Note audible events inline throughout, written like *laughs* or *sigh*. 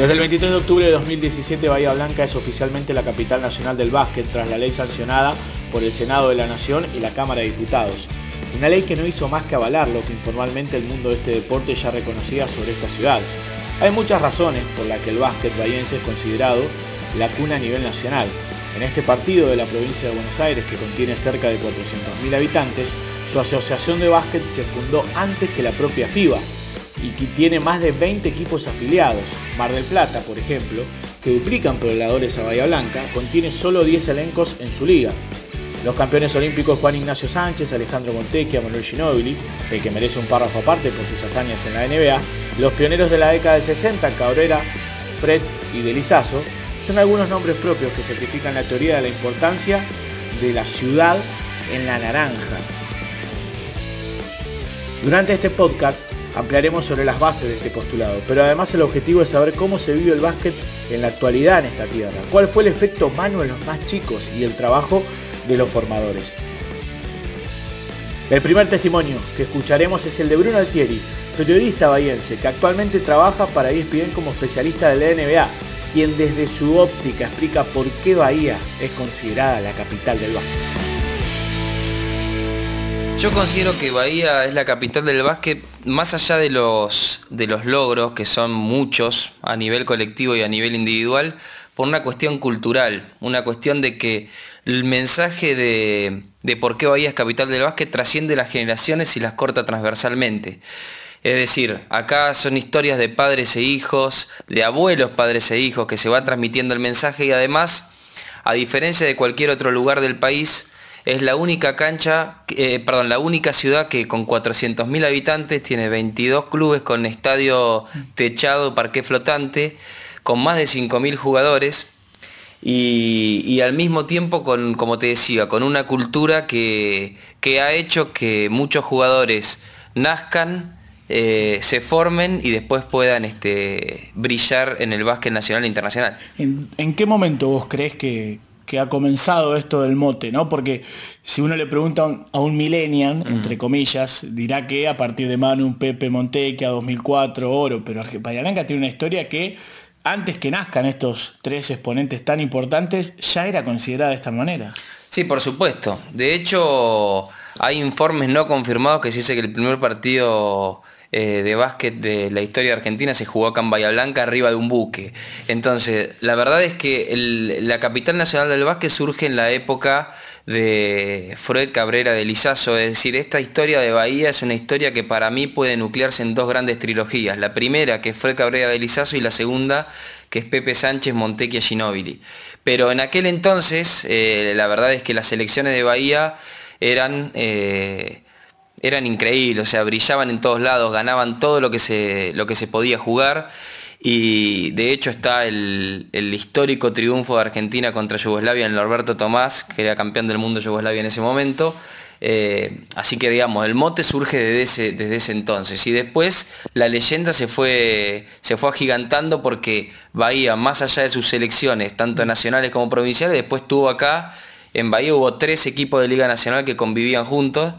Desde el 23 de octubre de 2017, Bahía Blanca es oficialmente la capital nacional del básquet tras la ley sancionada por el Senado de la Nación y la Cámara de Diputados. Una ley que no hizo más que avalar lo que informalmente el mundo de este deporte ya reconocía sobre esta ciudad. Hay muchas razones por las que el básquet bahiense es considerado la cuna a nivel nacional. En este partido de la provincia de Buenos Aires, que contiene cerca de 400.000 habitantes, su asociación de básquet se fundó antes que la propia FIBA, y que tiene más de 20 equipos afiliados. Mar del Plata, por ejemplo, que duplican pobladores a Bahía Blanca, contiene solo 10 elencos en su liga. Los campeones olímpicos Juan Ignacio Sánchez, Alejandro Montecchia, Manuel Ginóbili, el que merece un párrafo aparte por sus hazañas en la NBA, los pioneros de la década del 60, Cabrera, Fred y Delizazo, son algunos nombres propios que certifican la teoría de la importancia de la ciudad en la naranja. Durante este podcast Ampliaremos sobre las bases de este postulado, pero además el objetivo es saber cómo se vive el básquet en la actualidad en esta tierra, cuál fue el efecto humano en los más chicos y el trabajo de los formadores. El primer testimonio que escucharemos es el de Bruno Altieri, periodista bahiense que actualmente trabaja para ESPN como especialista de la NBA, quien desde su óptica explica por qué Bahía es considerada la capital del básquet. Yo considero que Bahía es la capital del básquet, más allá de los, de los logros, que son muchos a nivel colectivo y a nivel individual, por una cuestión cultural, una cuestión de que el mensaje de, de por qué Bahía es capital del básquet trasciende las generaciones y las corta transversalmente. Es decir, acá son historias de padres e hijos, de abuelos, padres e hijos, que se va transmitiendo el mensaje y además, a diferencia de cualquier otro lugar del país, es la única cancha, eh, perdón, la única ciudad que con 400.000 habitantes tiene 22 clubes con estadio techado, parque flotante, con más de 5.000 jugadores y, al mismo tiempo con, como te decía, con una cultura que, ha hecho que muchos jugadores nazcan, eh, se formen y después puedan este, brillar en el básquet nacional e internacional. ¿En qué momento vos crees que, que ha comenzado esto del mote, ¿no? Porque si uno le pregunta a un, millennial, entre comillas, dirá que a partir de Manu, Pepe Monteque, a 2004, Oro, pero Bahía Blanca tiene una historia que antes que nazcan estos tres exponentes tan importantes, ya era considerada de esta manera. Sí, por supuesto. De hecho, hay informes no confirmados que se dice que el primer partido eh, de básquet de la historia Argentina se jugó acá en Bahía Blanca arriba de un buque. Entonces, la verdad es que la capital nacional del básquet surge en la época de Fred Cabrera de Lizazo, es decir, esta historia de Bahía es una historia que para mí puede nuclearse en dos grandes trilogías. La primera, que es Fred Cabrera de Lizazo, y la segunda, que es Pepe Sánchez, Montequia Ginóbili. Pero en aquel entonces, eh, la verdad es que las elecciones de Bahía eran... Eh, eran increíbles, o sea, brillaban en todos lados, ganaban todo lo que se, lo que se podía jugar. Y de hecho está el, histórico triunfo de Argentina contra Yugoslavia en Norberto Tomás, que era campeón del mundo de Yugoslavia en ese momento. Eh, así que digamos, el mote surge desde ese, desde ese entonces. Y después la leyenda se fue, se fue agigantando porque Bahía, más allá de sus selecciones, tanto nacionales como provinciales, después tuvo acá, en Bahía hubo tres equipos de Liga Nacional que convivían juntos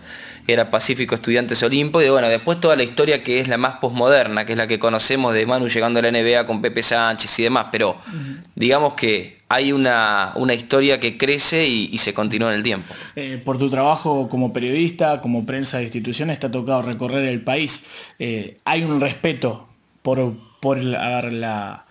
era Pacífico Estudiantes Olimpo, y bueno, después toda la historia que es la más posmoderna, que es la que conocemos de Manu llegando a la NBA con Pepe Sánchez y demás, pero digamos que hay una, historia que crece y, se continúa en el tiempo. Eh, por tu trabajo como periodista, como prensa de instituciones, te ha tocado recorrer el país. Eh, hay un respeto por, por la,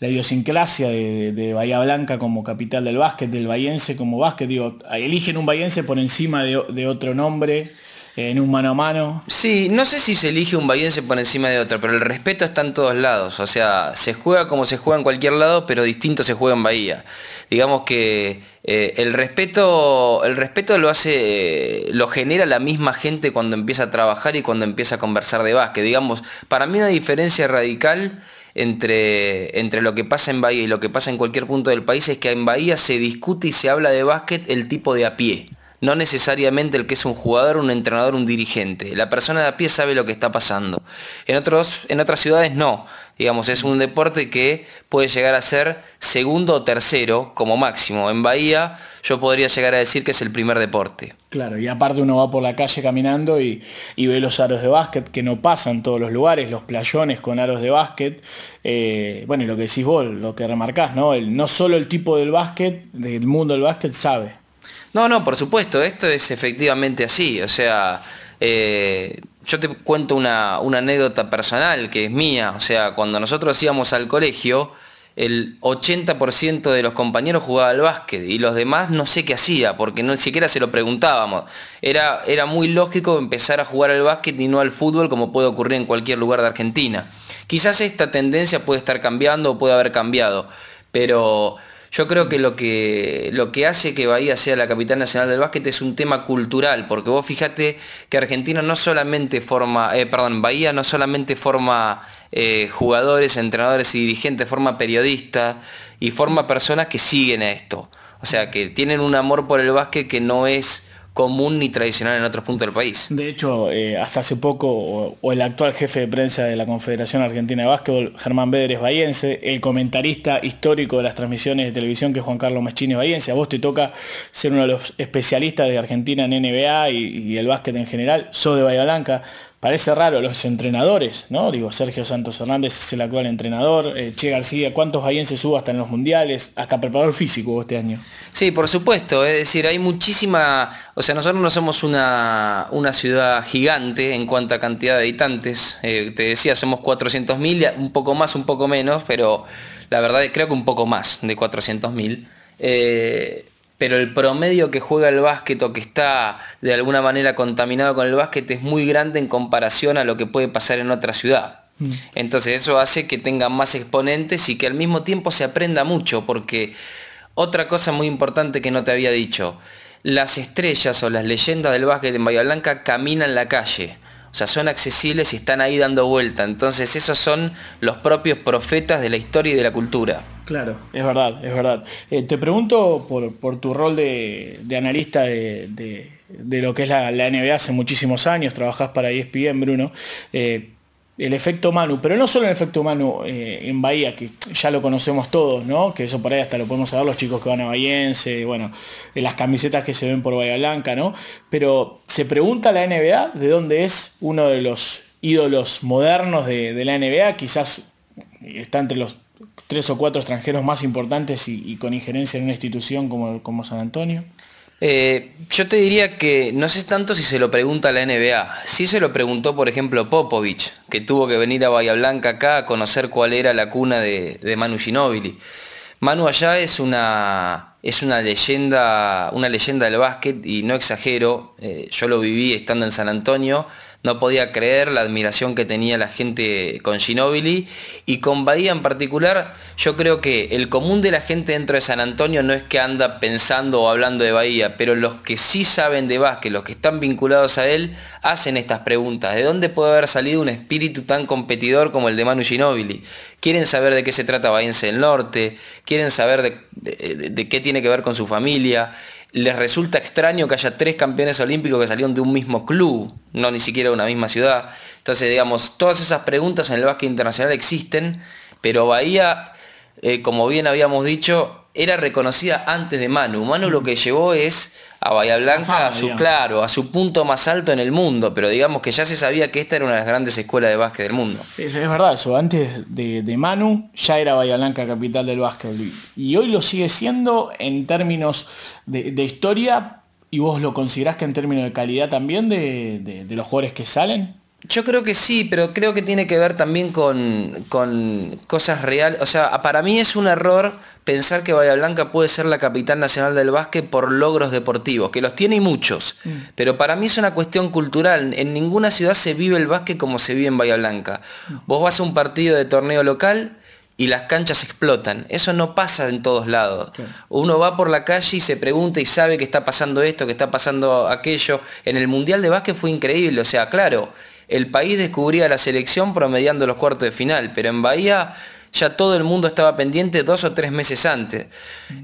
idiosincrasia de, Bahía Blanca como capital del básquet, del bahiense como básquet. Digo, eligen un bahiense por encima de, de otro nombre en un mano a mano. Sí, no sé si se elige un bahiense por encima de otro, pero el respeto está en todos lados. O sea, se juega como se juega en cualquier lado, pero distinto se juega en Bahía. Digamos que eh, el respeto, el respeto lo hace, lo genera la misma gente cuando empieza a trabajar y cuando empieza a conversar de básquet. Digamos, para mí una diferencia radical entre, entre lo que pasa en Bahía y lo que pasa en cualquier punto del país es que en Bahía se discute y se habla de básquet el tipo de a pie no necesariamente el que es un jugador, un entrenador, un dirigente. La persona de a pie sabe lo que está pasando. En, otros, en otras ciudades no. Digamos, es un deporte que puede llegar a ser segundo o tercero como máximo. En Bahía yo podría llegar a decir que es el primer deporte. Claro, y aparte uno va por la calle caminando y, ve los aros de básquet que no pasan todos los lugares, los playones con aros de básquet. Eh, bueno, y lo que decís vos, lo que remarcás, ¿no? El, no solo el tipo del básquet, del mundo del básquet sabe. No, no, por supuesto, esto es efectivamente así. O sea, eh, yo te cuento una, anécdota personal que es mía. O sea, cuando nosotros íbamos al colegio, el 80% de los compañeros jugaba al básquet y los demás no sé qué hacía, porque no siquiera se lo preguntábamos. Era, era muy lógico empezar a jugar al básquet y no al fútbol como puede ocurrir en cualquier lugar de Argentina. Quizás esta tendencia puede estar cambiando o puede haber cambiado, pero yo creo que lo que, lo que hace que Bahía sea la capital nacional del básquet es un tema cultural, porque vos fíjate que Argentina no solamente forma, eh, perdón, Bahía no solamente forma eh, jugadores, entrenadores y dirigentes, forma periodistas y forma personas que siguen a esto. O sea, que tienen un amor por el básquet que no es común ni tradicional en otros puntos del país. De hecho, eh, hasta hace poco, o, el actual jefe de prensa de la Confederación Argentina de Básquetbol, Germán Béder es el comentarista histórico de las transmisiones de televisión, que es Juan Carlos Meschini bahiense, a vos te toca ser uno de los especialistas de Argentina en NBA y, y el básquet en general, sos de Bahía Blanca, Parece raro los entrenadores, ¿no? Digo, Sergio Santos Hernández es el actual entrenador, eh, Che García, ¿cuántos se subo hasta en los mundiales? Hasta preparador físico este año. Sí, por supuesto, es decir, hay muchísima, o sea, nosotros no somos una, una ciudad gigante en cuanto a cantidad de habitantes, eh, te decía, somos 400.000, un poco más, un poco menos, pero la verdad creo que un poco más de 400.000. Eh, pero el promedio que juega el básquet o que está de alguna manera contaminado con el básquet es muy grande en comparación a lo que puede pasar en otra ciudad. Mm. Entonces eso hace que tengan más exponentes y que al mismo tiempo se aprenda mucho, porque otra cosa muy importante que no te había dicho, las estrellas o las leyendas del básquet en Bahía Blanca caminan la calle. O sea, son accesibles y están ahí dando vuelta. Entonces esos son los propios profetas de la historia y de la cultura. Claro, es verdad, es verdad. Eh, te pregunto por, tu rol de, analista de, lo que es la, NBA hace muchísimos años, trabajás para ESPN, Bruno. Eh, el efecto Manu, pero no solo el efecto Manu eh, en Bahía, que ya lo conocemos todos, ¿no? Que eso por ahí hasta lo podemos saber los chicos que van a Bahiense, bueno, las camisetas que se ven por Bahía Blanca, ¿no? Pero se pregunta la NBA de dónde es uno de los ídolos modernos de, de la NBA, quizás está entre los tres o cuatro extranjeros más importantes y, con injerencia en una institución como, San Antonio? Eh, yo te diría que no sé tanto si se lo pregunta la NBA. Sí se lo preguntó, por ejemplo, Popovich, que tuvo que venir a Bahía Blanca acá a conocer cuál era la cuna de, Manu Ginóbili. Manu allá es una, es una leyenda, una leyenda del básquet y no exagero, eh, yo lo viví estando en San Antonio no podía creer la admiración que tenía la gente con Ginóbili y con Bahía en particular, yo creo que el común de la gente dentro de San Antonio no es que anda pensando o hablando de Bahía, pero los que sí saben de básquet, los que están vinculados a él, hacen estas preguntas. ¿De dónde puede haber salido un espíritu tan competidor como el de Manu Ginóbili? Quieren saber de qué se trata Bahiense del Norte, quieren saber de qué tiene que ver con su familia les resulta extraño que haya tres campeones olímpicos que salieron de un mismo club, no ni siquiera de una misma ciudad. Entonces, digamos, todas esas preguntas en el básquet internacional existen, pero Bahía, eh, como bien habíamos dicho, era reconocida antes de Manu. Manu lo que llevó es a Bahía Blanca a su claro, a su punto más alto en el mundo, pero digamos que ya se sabía que esta era una de las grandes escuelas de básquet del mundo. Es, verdad eso, antes de, Manu ya era Bahía Blanca capital del básquet y hoy lo sigue siendo en términos de, historia y vos lo considerás que en términos de calidad también de los jugadores que salen. Yo creo que sí, pero creo que tiene que ver también con, cosas reales. O sea, para mí es un error pensar que Bahía Blanca puede ser la capital nacional del básquet por logros deportivos, que los tiene y muchos. Mm. Pero para mí es una cuestión cultural. En ninguna ciudad se vive el básquet como se vive en Bahía Blanca. Mm. Vos vas a un partido de torneo local y las canchas explotan. Eso no pasa en todos lados. Uno va por la calle y se pregunta y sabe que está pasando esto, que está pasando aquello. En el Mundial de Básquet fue increíble. O sea, claro, el país descubría la selección promediando los cuartos de final, pero en Bahía ya todo el mundo estaba pendiente dos o tres meses antes.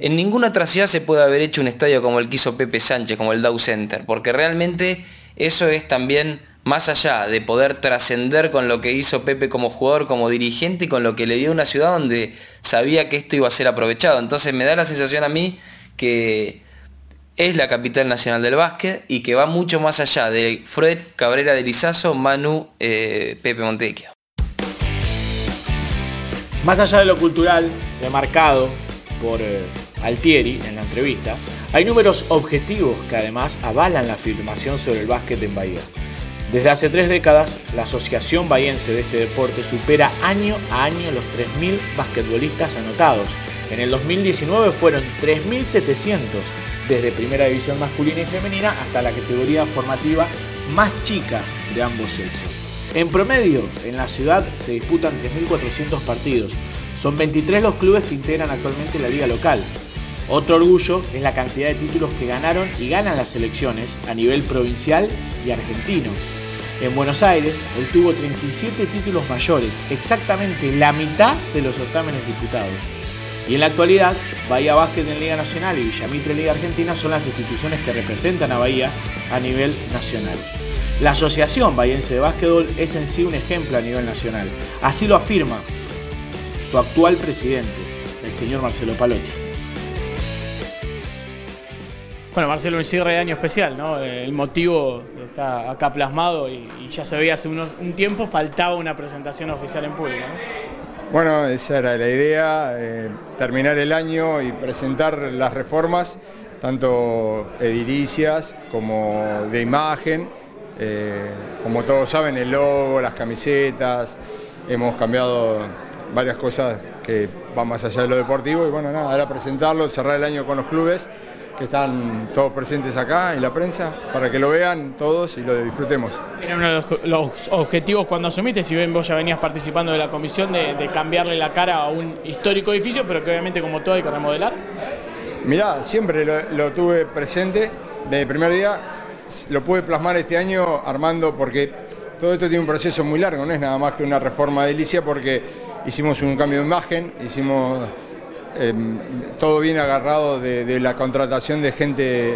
En ninguna otra ciudad se puede haber hecho un estadio como el que hizo Pepe Sánchez, como el Dow Center, porque realmente eso es también más allá de poder trascender con lo que hizo Pepe como jugador, como dirigente y con lo que le dio una ciudad donde sabía que esto iba a ser aprovechado. Entonces me da la sensación a mí que es la capital nacional del básquet y que va mucho más allá de Fred Cabrera de Lizazo, Manu, eh, Pepe Montequia. Más allá de lo cultural, remarcado por eh, Altieri en la entrevista, hay números objetivos que además avalan la afirmación sobre el básquet en Bahía. Desde hace tres décadas, la Asociación Bahiense de este deporte supera año a año los 3.000 basquetbolistas anotados. En el 2019 fueron 3.700 desde primera división masculina y femenina hasta la categoría formativa más chica de ambos sexos. En promedio, en la ciudad se disputan 3.400 partidos. Son 23 los clubes que integran actualmente la liga local. Otro orgullo es la cantidad de títulos que ganaron y ganan las selecciones a nivel provincial y argentino. En Buenos Aires obtuvo 37 títulos mayores, exactamente la mitad de los certámenes disputados. Y en la actualidad, Bahía Básquet en Liga Nacional y Villamitre Liga Argentina son las instituciones que representan a Bahía a nivel nacional. La Asociación Bahiense de Básquetbol es en sí un ejemplo a nivel nacional. Así lo afirma su actual presidente, el señor Marcelo Palotti. Bueno, Marcelo, un cierre de año especial, ¿no? El motivo está acá plasmado y, ya se veía hace un tiempo, faltaba una presentación oficial en público. Bueno, esa era la idea, eh, terminar el año y presentar las reformas, tanto edilicias como de imagen, eh, como todos saben, el logo, las camisetas, hemos cambiado varias cosas que van más allá de lo deportivo y bueno, nada, era presentarlo, cerrar el año con los clubes que están todos presentes acá y la prensa, para que lo vean todos y lo disfrutemos. Era uno de los, objetivos cuando asumiste, si bien vos ya venías participando de la comisión, de, cambiarle la cara a un histórico edificio, pero que obviamente como todo hay que remodelar. Mirá, siempre lo, tuve presente desde el primer día, lo pude plasmar este año armando porque todo esto tiene un proceso muy largo, no es nada más que una reforma de edilicia porque hicimos un cambio de imagen, hicimos Em, todo viene agarrado de, la contratación de gente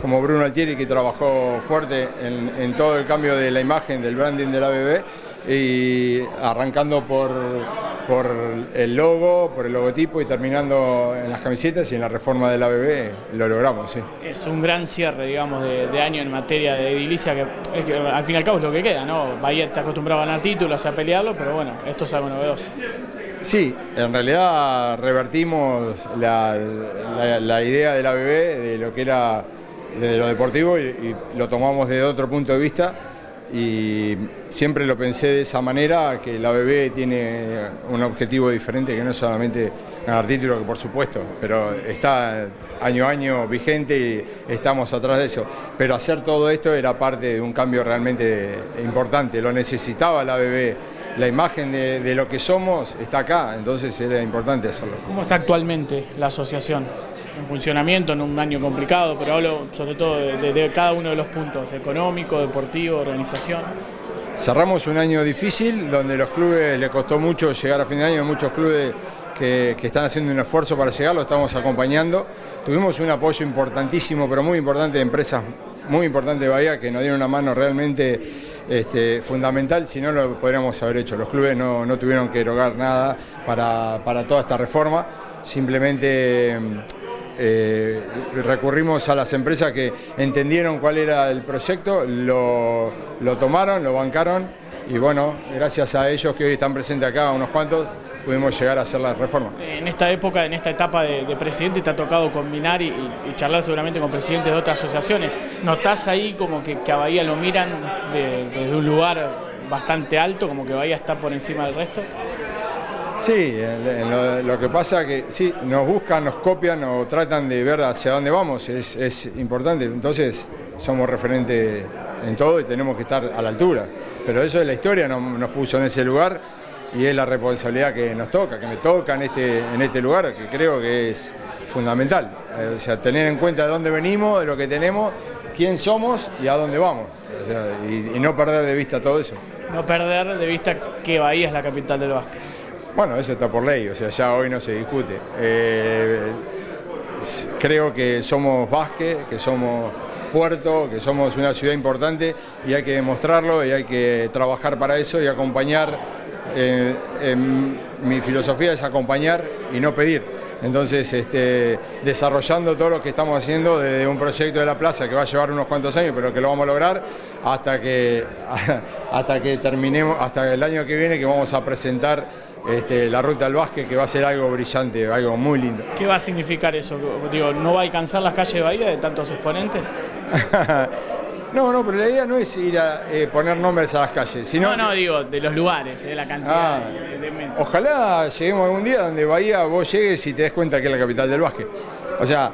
como Bruno Altieri que trabajó fuerte en, todo el cambio de la imagen, del branding de la BB y arrancando por, por el logo, por el logotipo y terminando en las camisetas y en la reforma de la BB lo logramos. Es un gran cierre, digamos, de, año en materia de edilicia, que, al fin y al cabo es lo que queda, ¿no? Bahía está acostumbrado a ganar títulos, a pelearlo, pero bueno, esto es algo novedoso. Sí, en realidad revertimos la, idea de la BB, de lo que era de lo deportivo y, lo tomamos desde otro punto de vista y siempre lo pensé de esa manera, que la BB tiene un objetivo diferente que no es solamente ganar título, que por supuesto, pero está año a año vigente y estamos atrás de eso. Pero hacer todo esto era parte de un cambio realmente importante, lo necesitaba la BB la imagen de, lo que somos está acá, entonces era importante hacerlo. ¿Cómo está actualmente la asociación? En funcionamiento, en un año complicado, pero hablo sobre todo de, cada uno de los puntos, económico, deportivo, organización. Cerramos un año difícil, donde los clubes les costó mucho llegar a fin de año, muchos clubes que, que, están haciendo un esfuerzo para llegar, lo estamos acompañando. Tuvimos un apoyo importantísimo, pero muy importante de empresas muy importantes de Bahía que nos dieron una mano realmente este, fundamental, si no lo podríamos haber hecho. Los clubes no, tuvieron que erogar nada para, toda esta reforma, simplemente eh, recurrimos a las empresas que entendieron cuál era el proyecto, lo, lo tomaron, lo bancaron y bueno, gracias a ellos que hoy están presentes acá, unos cuantos, pudimos llegar a hacer la reforma. En esta época, en esta etapa de, presidente, te ha tocado combinar y, charlar seguramente con presidentes de otras asociaciones. ¿Notás ahí como que, a Bahía lo miran desde un lugar bastante alto, como que Bahía está por encima del resto? Sí, lo, que pasa que sí, nos buscan, nos copian o tratan de ver hacia dónde vamos, es, importante, entonces somos referentes en todo y tenemos que estar a la altura. Pero eso es la historia, nos puso en ese lugar y es la responsabilidad que nos toca, que me toca en este, en este lugar, que creo que es fundamental. Eh, o sea, tener en cuenta de dónde venimos, de lo que tenemos, quién somos y a dónde vamos. y, no perder de vista todo eso. No perder de vista que Bahía es la capital del básquet. Bueno, eso está por ley, o sea, ya hoy no se discute. Eh, creo que somos básquet, que somos puerto, que somos una ciudad importante y hay que demostrarlo y hay que trabajar para eso y acompañar. Eh, mi filosofía es acompañar y no pedir. Entonces, este, desarrollando todo lo que estamos haciendo desde un proyecto de la plaza que va a llevar unos cuantos años, pero que lo vamos a lograr hasta que, *laughs* hasta que terminemos, hasta el año que viene que vamos a presentar este, la ruta al básquet, que va a ser algo brillante, algo muy lindo. ¿Qué va a significar eso? Digo, ¿No va a alcanzar las calles de Bahía de tantos exponentes? *laughs* No, no, pero la idea no es ir a eh, poner nombres a las calles, sino... No, no, digo, de los lugares, de la cantidad ah, de, Ojalá lleguemos algún día donde Bahía vos llegues y te des cuenta que es la capital del básquet. O sea,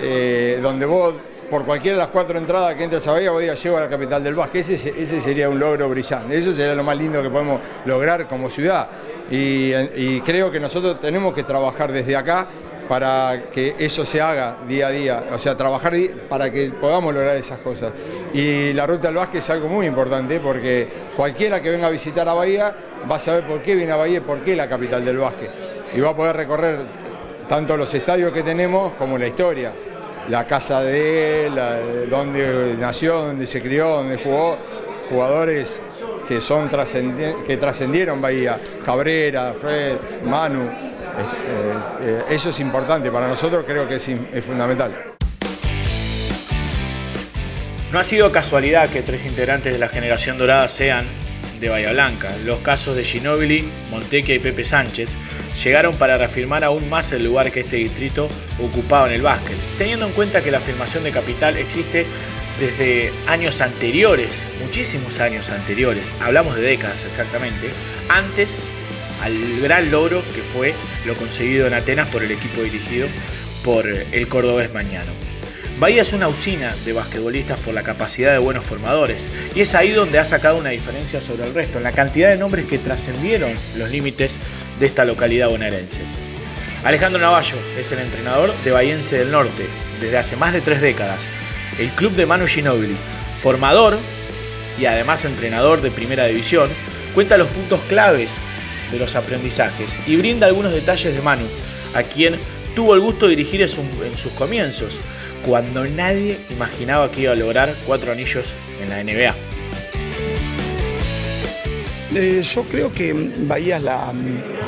eh, donde vos por cualquiera de las cuatro entradas que entres a Bahía, vos digas, llego a la capital del básquet. Ese, ese sería un logro brillante. Eso sería lo más lindo que podemos lograr como ciudad. Y, creo que nosotros tenemos que trabajar desde acá para que eso se haga día a día, o sea, trabajar para que podamos lograr esas cosas. Y la ruta del básquet es algo muy importante porque cualquiera que venga a visitar a Bahía va a saber por qué viene a Bahía y por qué la capital del básquet. Y va a poder recorrer tanto los estadios que tenemos como la historia la casa de él, donde nació, donde se crió, donde jugó, jugadores que son que trascendieron Bahía, Cabrera, Fred, Manu. Eh, eh, eso es importante, para nosotros creo que es, fundamental. No ha sido casualidad que tres integrantes de la generación dorada sean de Bahía Blanca. Los casos de Ginóbili, Montequia y Pepe Sánchez llegaron para reafirmar aún más el lugar que este distrito ocupaba en el básquet, teniendo en cuenta que la afirmación de capital existe desde años anteriores, muchísimos años anteriores, hablamos de décadas exactamente, antes al gran logro que fue lo conseguido en Atenas por el equipo dirigido por el cordobés Mañano. Bahía es una usina de basquetbolistas por la capacidad de buenos formadores y es ahí donde ha sacado una diferencia sobre el resto, en la cantidad de nombres que trascendieron los límites de esta localidad bonaerense. Alejandro Navallo es el entrenador de Bahiense del Norte desde hace más de tres décadas, el club de Manu Ginobili, formador y además entrenador de primera división, cuenta los puntos claves de los aprendizajes y brinda algunos detalles de Manu, a quien tuvo el gusto de dirigir en sus comienzos cuando nadie imaginaba que iba a lograr cuatro anillos en la NBA. Eh, yo creo que Bahía es, la,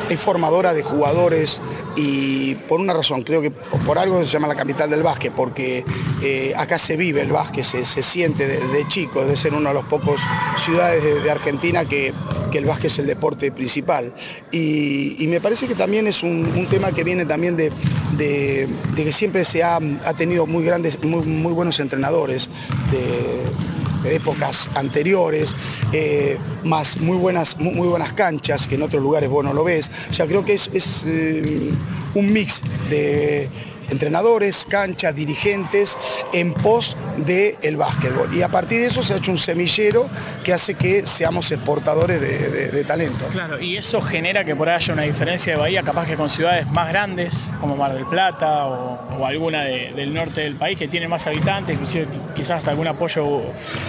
es formadora de jugadores y por una razón, creo que por algo se llama la capital del básquet, porque eh, acá se vive el básquet, se, siente de, chico, debe ser una de las pocas ciudades de, Argentina que, el básquet es el deporte principal. Y, me parece que también es un, tema que viene también de, que siempre se ha, tenido muy grandes, muy, buenos entrenadores de épocas anteriores, eh, más muy buenas, muy, buenas canchas, que en otros lugares vos no lo ves. O sea, creo que es, eh, un mix de entrenadores, canchas, dirigentes en pos del el básquetbol. Y a partir de eso se ha hecho un semillero que hace que seamos exportadores de, talento. Claro, y eso genera que por ahí haya una diferencia de Bahía, capaz que con ciudades más grandes, como Mar del Plata o, alguna del norte del país que tiene más habitantes, inclusive quizás hasta algún apoyo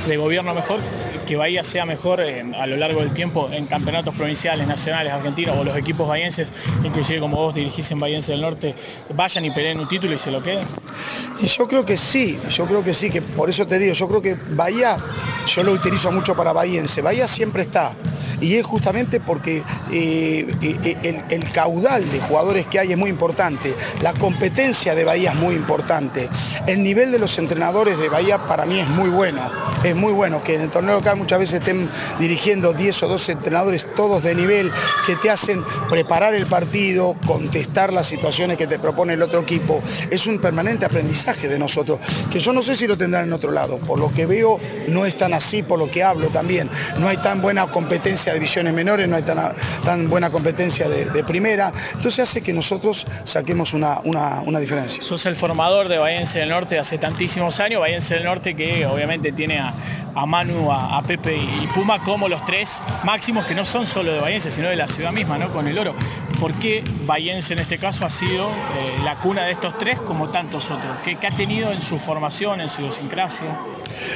de gobierno mejor, que Bahía sea mejor a lo largo del tiempo en campeonatos provinciales, nacionales, argentinos o los equipos bahienses, inclusive como vos dirigís en Bahiense del Norte, vayan y peleen un título y se lo queden? Y yo creo que sí, yo creo que sí, que por eso te digo, yo creo que Bahía, yo lo utilizo mucho para bahiense, Bahía siempre está y es justamente porque eh, eh, eh, el, caudal de jugadores que hay es muy importante, la competencia de Bahía es muy importante, el nivel de los entrenadores de Bahía para mí es muy bueno, es muy bueno que en el torneo local muchas veces estén dirigiendo 10 o 12 entrenadores todos de nivel que te hacen preparar el partido, contestar las situaciones que te propone el otro equipo, es un permanente aprendizaje de nosotros, que yo no sé si lo tendrán en otro lado, por lo que veo no es tan así, por lo que hablo también, no hay tan buena competencia de divisiones menores, no hay tan, tan buena competencia de, primera, entonces hace que nosotros saquemos una, una, diferencia. Sos el formador de Bahiense del Norte hace tantísimos años, Bahiense del Norte que obviamente tiene a, Manu, a, Pepe y Puma como los tres máximos que no son solo de Bahiense, sino de la ciudad misma, ¿no? Con el oro. ¿Por qué Bahiense en este caso ha sido eh, la cuna de estos tres como tantos otros? ¿Qué, ¿Qué, ha tenido en su formación, en su idiosincrasia?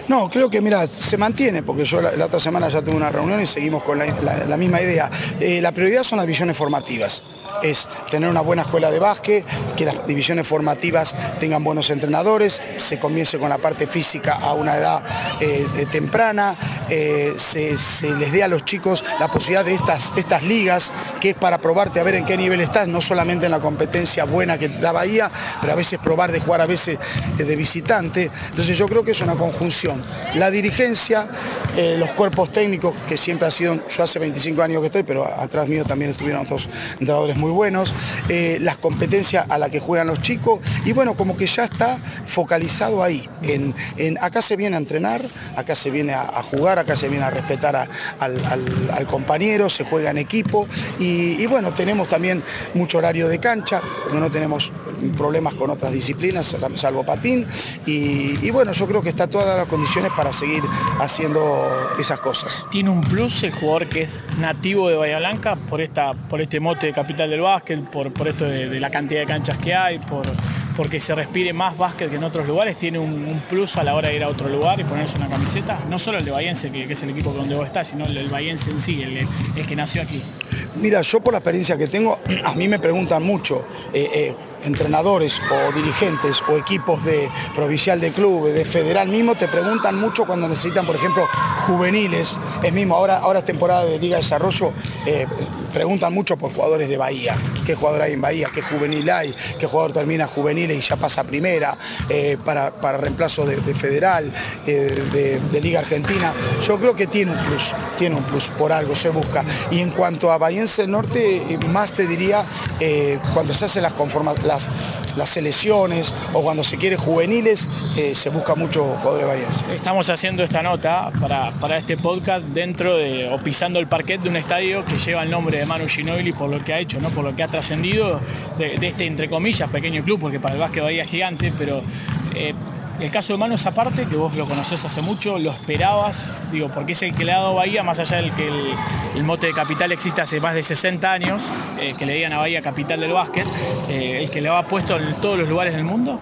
No, creo que mira, se mantiene, porque yo la, otra semana ya tuve una reunión y seguimos con la la, misma idea. Eh, la prioridad son las divisiones formativas es tener una buena escuela de básquet, que las divisiones formativas tengan buenos entrenadores, se comience con la parte física a una edad eh, temprana, eh, se, les dé a los chicos la posibilidad de estas, estas ligas, que es para probarte a ver en qué nivel estás, no solamente en la competencia buena que da Bahía, pero a veces probar de jugar a veces de visitante. Entonces yo creo que es una conjunción. La dirigencia, eh, los cuerpos técnicos, que siempre ha sido, yo hace 25 años que estoy, pero atrás mío también estuvieron otros entrenadores muy buenos, eh, las competencias a las que juegan los chicos, y bueno, como que ya está focalizado ahí. En, acá se viene a entrenar, acá se viene a, jugar, acá se viene a respetar al, compañero, se juega en equipo, y, bueno, tenemos también mucho horario de cancha, no tenemos problemas con otras disciplinas, salvo patín, y, bueno, yo creo que está todas las condiciones para seguir haciendo esas cosas. ¿Tiene un plus el jugador que es nativo de Bahía Blanca por, esta, por este mote de capital del básquet, por, por esto de, la cantidad de canchas que hay, por, porque se respire más básquet que en otros lugares, tiene un, plus a la hora de ir a otro lugar y ponerse una camiseta? No solo el de Bahiense, que, es el equipo donde vos estás, sino el del Bahiense en sí, el, que nació aquí. Mira, yo por la experiencia que tengo, *clears throat* a mí me preguntan mucho. Eh, eh, entrenadores o dirigentes o equipos de provincial de club, de federal mismo, te preguntan mucho cuando necesitan, por ejemplo, juveniles. Es mismo, ahora, ahora es temporada de Liga de Desarrollo, eh, preguntan mucho por jugadores de Bahía. ¿Qué jugador hay en Bahía? ¿Qué juvenil hay? ¿Qué jugador termina juvenil y ya pasa primera? Eh, para, reemplazo de, federal, eh, de, Liga Argentina. Yo creo que tiene un plus, tiene un plus, por algo se busca. Y en cuanto a Bahiense Norte, más te diría, cuando se hacen las conformaciones las, las selecciones o cuando se quiere juveniles, eh, se busca mucho jugadores bahienses. Estamos haciendo esta nota para, para, este podcast dentro de, o pisando el parquet de un estadio que lleva el nombre de Manu Ginobili por lo que ha hecho, ¿no? por lo que ha trascendido de, este, entre comillas, pequeño club, porque para el básquet Bahía es gigante, pero... Eh, el caso de Manu es aparte, que vos lo conocés hace mucho, lo esperabas, digo, porque es el que le ha dado Bahía, más allá del que el, mote de capital existe hace más de 60 años, eh, que le digan a Bahía capital del básquet, eh, el que le ha puesto en todos los lugares del mundo.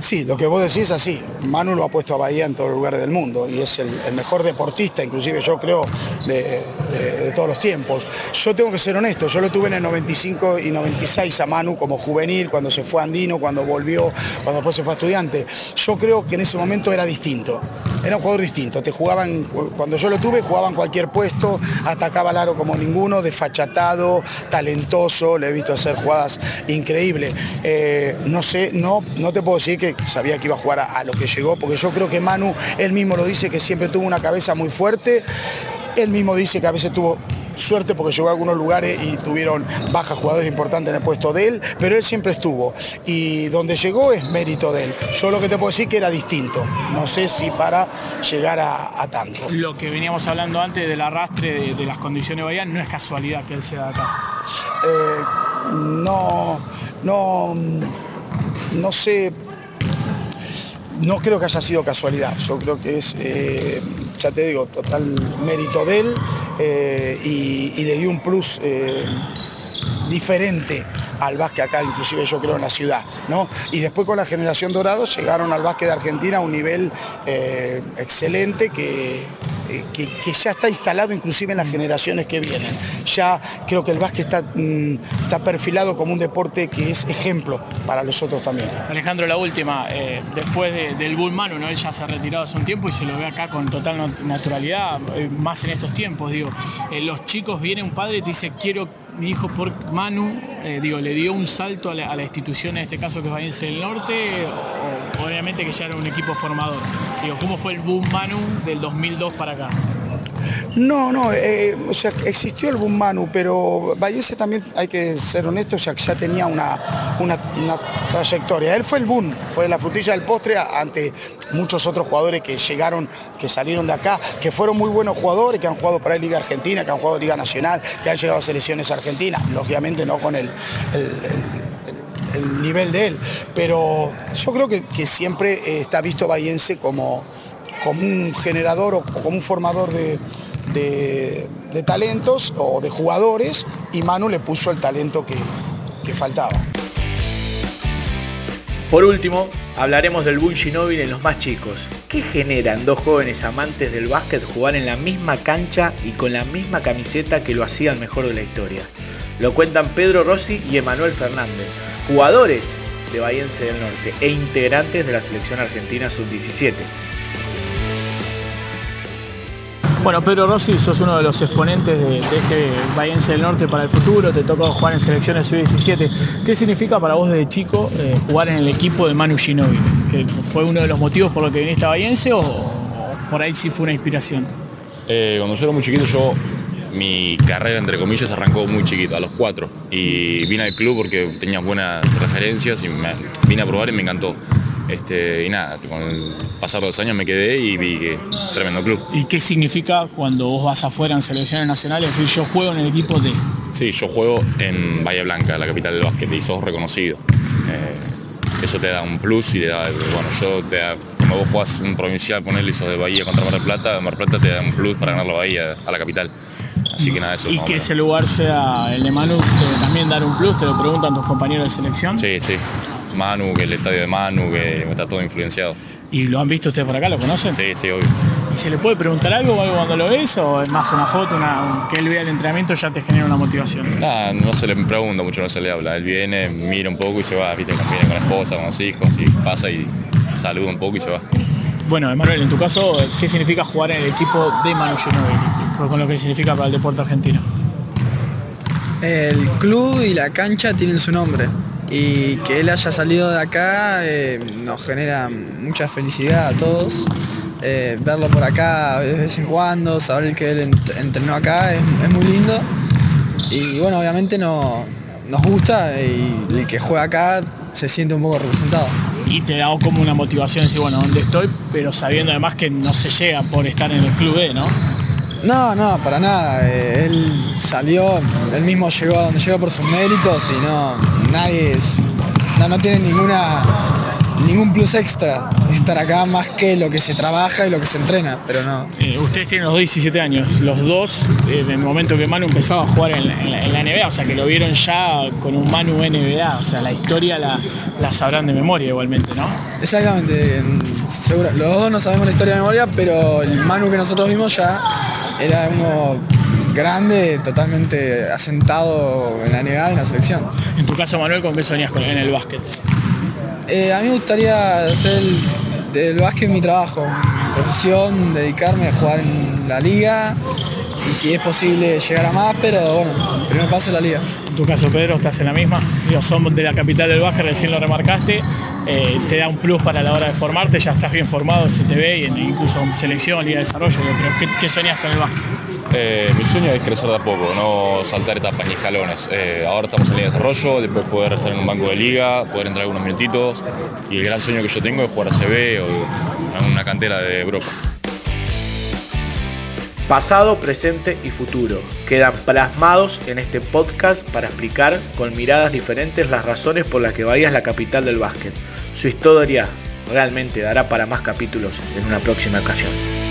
Sí, lo que vos decís es así. Manu lo ha puesto a Bahía en todos los lugares del mundo y es el, mejor deportista, inclusive yo creo, de, todos los tiempos. Yo tengo que ser honesto, yo lo tuve en el 95 y 96 a Manu como juvenil, cuando se fue andino, cuando volvió, cuando después se fue estudiante. Yo creo que en ese momento era distinto. Era un jugador distinto, te jugaban, cuando yo lo tuve, jugaban cualquier puesto, atacaba al aro como ninguno, desfachatado, talentoso, le he visto hacer jugadas increíbles. Eh, no sé, no, no te puedo decir que sabía que iba a jugar a, lo que llegó, porque yo creo que Manu, él mismo lo dice, que siempre tuvo una cabeza muy fuerte, él mismo dice que a veces tuvo suerte porque llegó a algunos lugares y tuvieron bajas jugadores importantes en el puesto de él, pero él siempre estuvo. Y donde llegó es mérito de él. Yo lo que te puedo decir que era distinto. No sé si para llegar a, tanto. Lo que veníamos hablando antes del arrastre de, las condiciones de no es casualidad que él sea de acá. Eh, no, no, no sé no creo que haya sido casualidad, yo creo que es, eh, ya te digo, total mérito de él eh, y, le dio un plus eh, diferente al básquet acá, inclusive yo creo en la ciudad. ¿no? Y después con la generación Dorado llegaron al básquet de Argentina a un nivel excelente que, eh, que, ya está instalado inclusive en las generaciones que vienen. Ya creo que el básquet está, mm, está perfilado como un deporte que es ejemplo para los otros también. Alejandro, la última, eh, después del Bull Manu, ¿no? él ya se ha retirado hace un tiempo y se lo ve acá con total naturalidad, eh, más en estos tiempos, digo, los chicos, viene un padre y te dice, quiero mi hijo por Manu, digo, le dio un salto a la, institución, en este caso que es Valencia del Norte, obviamente que ya era un equipo formador. Digo, ¿cómo fue el boom Manu del 2002 para acá? No, no, eh, o sea, existió el boom Manu, pero Vallese también, hay que ser honesto, ya que ya tenía una, una, trayectoria. Él fue el boom, fue la frutilla del postre ante muchos otros jugadores que llegaron, que salieron de acá, que fueron muy buenos jugadores, que han jugado para la Liga Argentina, que han jugado Liga Nacional, que han llegado a selecciones argentinas, lógicamente no con el el nivel de él. Pero yo creo que, siempre eh, está visto Bahiense como, como un generador o como un formador de, de, talentos o de jugadores y Manu le puso el talento que, que faltaba. Por último, hablaremos del Boom Ginóbili en los más chicos, ¿Qué generan dos jóvenes amantes del básquet jugar en la misma cancha y con la misma camiseta que lo hacía el mejor de la historia? Lo cuentan Pedro Rossi y Emanuel Fernández, jugadores de Bahiense del Norte e integrantes de la selección argentina sub-17. Bueno, Pedro Rossi, sos uno de los exponentes de, este Bahiense del Norte para el futuro, te tocó jugar en selecciones sub-17. ¿Qué significa para vos desde chico eh, jugar en el equipo de Manu Ginóbili? ¿Fue uno de los motivos por los que viniste a Bahiense o, por ahí sí fue una inspiración? Eh, cuando yo era muy chiquito, yo mi carrera, entre comillas, arrancó muy chiquito, a los cuatro. Y vine al club porque tenía buenas referencias y vine a probar y me encantó. Este, y nada, con el pasar los años me quedé y vi que tremendo club. ¿Y qué significa cuando vos vas afuera en selecciones nacionales? Es decir, yo juego en el equipo de... Sí, yo juego en Bahía Blanca, la capital del básquet, y sos reconocido. Eh, eso te da un plus y te da, bueno, yo te da, como vos jugás un provincial, ponerle sos de Bahía contra Mar del Plata, Mar del Plata te da un plus para ganar la Bahía a la capital. Así que nada, eso. Y que ese lugar sea el de Manu, también dar un plus, te lo preguntan tus compañeros de selección. Sí, sí. Manu, que el estadio de Manu, que está todo influenciado. ¿Y lo han visto ustedes por acá? ¿Lo conocen? Sí, sí, obvio. ¿Y se le puede preguntar algo, algo cuando lo ves o es más una foto, una, que él vea el entrenamiento ya te genera una motivación? Nada, no se le pregunta mucho, no se le habla. Él viene, mira un poco y se va, viste, viene con la esposa, con los hijos, y pasa y saluda un poco y se va. Bueno, Emanuel, en tu caso, ¿qué significa jugar en el equipo de Manu Ginóbili? Con lo que significa para el deporte argentino. El club y la cancha tienen su nombre y que él haya salido de acá eh, nos genera mucha felicidad a todos. Eh, verlo por acá de vez en cuando, saber que él entrenó acá es, muy lindo. Y bueno, obviamente no, nos gusta y el que juega acá se siente un poco representado. Y te da como una motivación decir, bueno, ¿dónde estoy? Pero sabiendo además que no se llega por estar en el club B, ¿no? No, no, para nada. Eh, él salió, él mismo llegó a donde llegó por sus méritos y no, nadie no, no tiene ninguna ningún plus extra estar acá más que lo que se trabaja y lo que se entrena, pero no. Eh, ustedes tienen los 17 años, los dos, eh, en el momento que Manu empezaba a jugar en la, NBA, o sea que lo vieron ya con un Manu NBA, o sea, la historia la, la sabrán de memoria igualmente, ¿no? Exactamente, seguro, los dos no sabemos la historia de memoria, pero el Manu que nosotros vimos ya era uno grande, totalmente asentado en la y en la selección. En tu caso, Manuel, ¿con qué soñas en el básquet? Eh, a mí me gustaría hacer del básquet mi trabajo, mi profesión, dedicarme a jugar en la liga y si es posible llegar a más, pero bueno, primero paso la liga. En tu caso, Pedro, estás en la misma. Yo somos de la capital del básquet, recién lo remarcaste. Eh, te da un plus para la hora de formarte, ya estás bien formado, se te ve, y incluso en selección, liga de desarrollo. ¿qué, qué soñas en el básquet? Eh, mi sueño es crecer de a poco, no saltar etapas ni escalones. Eh, ahora estamos en liga de desarrollo, después poder estar en un banco de liga, poder entrar algunos minutitos. Y el gran sueño que yo tengo es jugar a CB o en una cantera de Europa. Pasado, presente y futuro quedan plasmados en este podcast para explicar con miradas diferentes las razones por las que Bahía es la capital del básquet. Su historia realmente dará para más capítulos en una próxima ocasión.